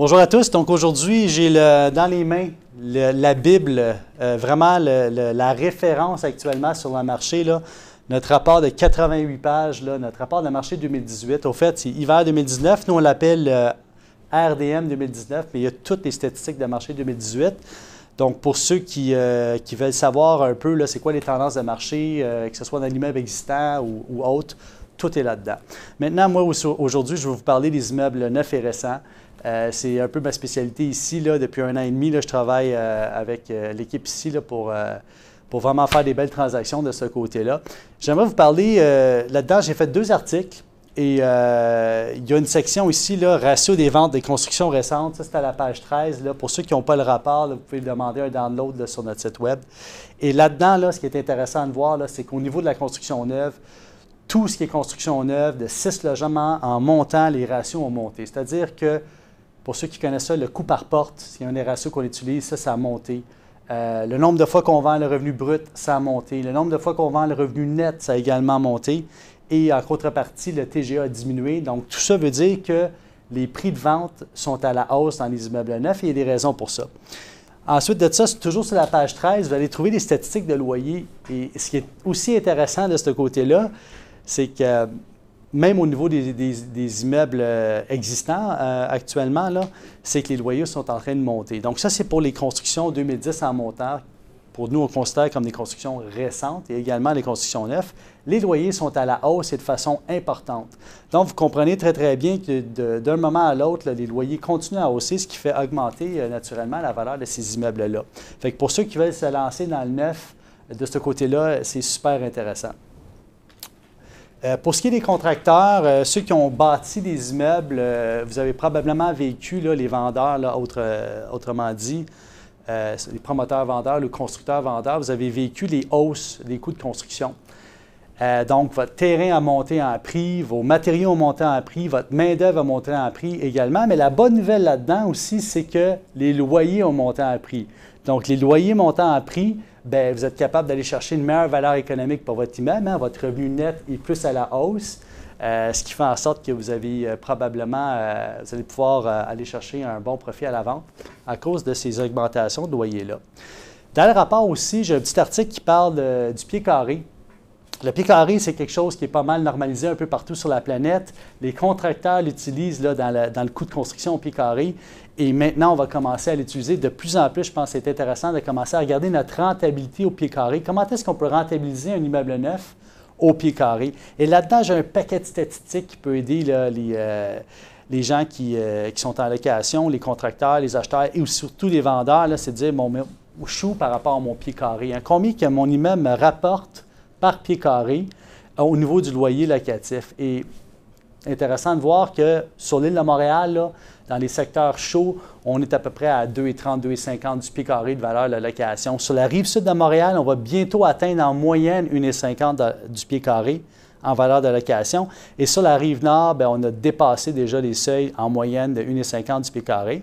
Bonjour à tous. Donc aujourd'hui, j'ai dans les mains la Bible, euh, vraiment la référence actuellement sur le marché. Là, notre rapport de 88 pages, là, notre rapport de marché 2018. Au fait, c'est hiver 2019. Nous, on l'appelle euh, RDM 2019, mais il y a toutes les statistiques de marché 2018. Donc, pour ceux qui, euh, qui veulent savoir un peu, c'est quoi les tendances de marché, que ce soit dans l'immeuble existant ou autre, tout est là-dedans. Maintenant, moi, aujourd'hui, je vais vous parler des immeubles neufs et récents. Euh, c'est un peu ma spécialité ici. Là, depuis un an et demi, là, je travaille euh, avec euh, l'équipe ici là, pour, pour vraiment faire des belles transactions de ce côté-là. J'aimerais vous parler, là-dedans, j'ai fait deux articles. Et il y a une section ici, là, ratio des ventes des constructions récentes. Ça, c'est à la page 13. Là. Pour ceux qui n'ont pas le rapport, vous pouvez demander un download sur notre site Web. Et là-dedans, là, ce qui est intéressant de voir, c'est qu'au niveau de la construction neuve, tout ce qui est construction neuve, de six logements en montant, les ratios ont monté. C'est-à-dire que pour ceux qui connaissent ça, le coût par porte, c'est un des ratios qu'on utilise, ça, ça a monté. Euh, le nombre de fois qu'on vend le revenu brut, ça a monté. Le nombre de fois qu'on vend le revenu net, ça a également monté. Et en contrepartie, le TGA a diminué. Donc, tout ça veut dire que les prix de vente sont à la hausse dans les immeubles neufs et il y a des raisons pour ça. Ensuite de ça, toujours sur la page 13, vous allez trouver des statistiques de loyer. Et ce qui est aussi intéressant de ce côté-là, c'est que même au niveau des, immeubles euh, existants euh, actuellement, c'est que les loyers sont en train de monter. Donc ça, c'est pour les constructions 2010 en montant. Pour nous, on considère comme des constructions récentes et également les constructions neuves. Les loyers sont à la hausse et de façon importante. Donc, vous comprenez très, très bien que d'un moment à l'autre, les loyers continuent à hausser, ce qui fait augmenter euh, naturellement la valeur de ces immeubles-là. Fait que pour ceux qui veulent se lancer dans le neuf, de ce côté-là, c'est super intéressant. Euh, pour ce qui est des contracteurs, euh, ceux qui ont bâti des immeubles, euh, vous avez probablement vécu les vendeurs, autrement dit, les promoteurs-vendeurs, le constructeur-vendeur, vous avez vécu les hausses des coûts de construction. donc, votre terrain a monté en prix, vos matériaux ont monté en prix, votre main-d'œuvre a monté en prix également. Mais la bonne nouvelle là-dedans aussi, c'est que les loyers ont monté en prix. Donc, les loyers montant en prix, ben, vous êtes capable d'aller chercher une meilleure valeur économique pour votre immeuble. Hein. Votre revenu net est plus à la hausse, euh, ce qui fait en sorte que vous avez euh, probablement, euh, vous allez pouvoir aller chercher un bon profit à la vente à cause de ces augmentations de loyer-là. Dans le rapport aussi, j'ai un petit article qui parle du pied carré. Le pied carré, c'est quelque chose qui est pas mal normalisé un peu partout sur la planète. Les contracteurs l'utilisent dans, le, coût de construction au pied carré. Et maintenant, on va commencer à l'utiliser de plus en plus. Je pense que c'est intéressant de commencer à regarder notre rentabilité au pied carré. Comment est-ce qu'on peut rentabiliser un immeuble neuf au pied carré? Et là-dedans, j'ai un paquet de statistiques qui peut aider les, euh, les, gens euh, qui, sont en location, les contracteurs, les acheteurs et surtout les vendeurs. C'est de dire, mon, suis par rapport à mon pied carré. Hein? Combien que mon immeuble me rapporte par pied carré euh, au niveau du loyer locatif. Et intéressant de voir que sur l'île de Montréal, dans les secteurs chauds, on est à peu près à 2,30, 2,50 du pied carré de valeur de location. Sur la rive sud de Montréal, on va bientôt atteindre en moyenne 1,50 du pied carré en valeur de location. Et sur la rive nord, ben, on a dépassé déjà les seuils en moyenne de 1,50 du pied carré.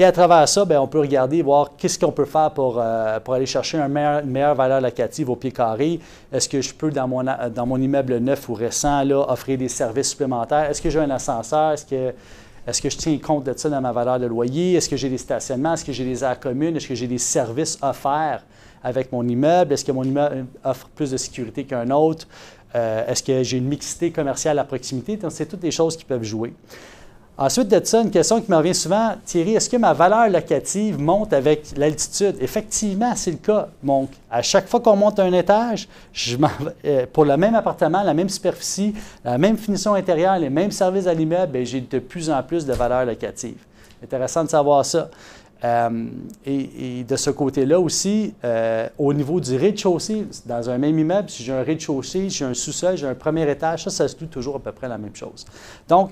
Et à travers ça, bien, on peut regarder, voir qu'est-ce qu'on peut faire pour, euh, pour aller chercher une meilleure valeur locative au pied carré. Est-ce que je peux, dans mon, dans mon immeuble neuf ou récent, là, offrir des services supplémentaires? Est-ce que j'ai un ascenseur? Est-ce que, est-ce que je tiens compte de ça dans ma valeur de loyer? Est-ce que j'ai des stationnements? Est-ce que j'ai des aires communes? Est-ce que j'ai des services offerts avec mon immeuble? Est-ce que mon immeuble offre plus de sécurité qu'un autre? Euh, est-ce que j'ai une mixité commerciale à proximité? Donc, c'est toutes des choses qui peuvent jouer. Ensuite de ça, une question qui me revient souvent, Thierry, est-ce que ma valeur locative monte avec l'altitude? Effectivement, c'est le cas. Donc, à chaque fois qu'on monte un étage, euh, pour le même appartement, la même superficie, la même finition intérieure, les mêmes services à l'immeuble, ben, j'ai de plus en plus de valeur locative. Intéressant de savoir ça. Euh, et, de ce côté-là aussi, euh, au niveau du rez-de-chaussée, dans un même immeuble, si j'ai un rez-de-chaussée, j'ai un sous-sol, j'ai un premier étage, ça, ça se loue toujours à peu près la même chose. Donc,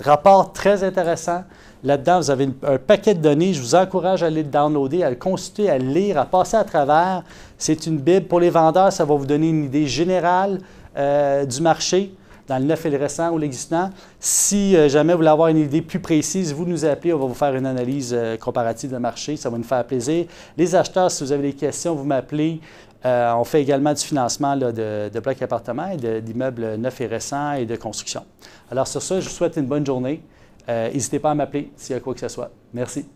Rapport très intéressant. Là-dedans, vous avez un paquet de données. Je vous encourage à aller le downloader, à le consulter, à le lire, à passer à travers. C'est une Bible pour les vendeurs. Ça va vous donner une idée générale euh, du marché dans le neuf et le récent ou l'existant. Si euh, jamais vous voulez avoir une idée plus précise, vous nous appelez, on va vous faire une analyse euh, comparative de marché, ça va nous faire plaisir. Les acheteurs, si vous avez des questions, vous m'appelez. On fait également du financement de, de, blocs appartements et d'immeubles neufs et récents et de construction. Alors sur ça, je vous souhaite une bonne journée. N'hésitez pas à m'appeler s'il y a quoi que ce soit. Merci.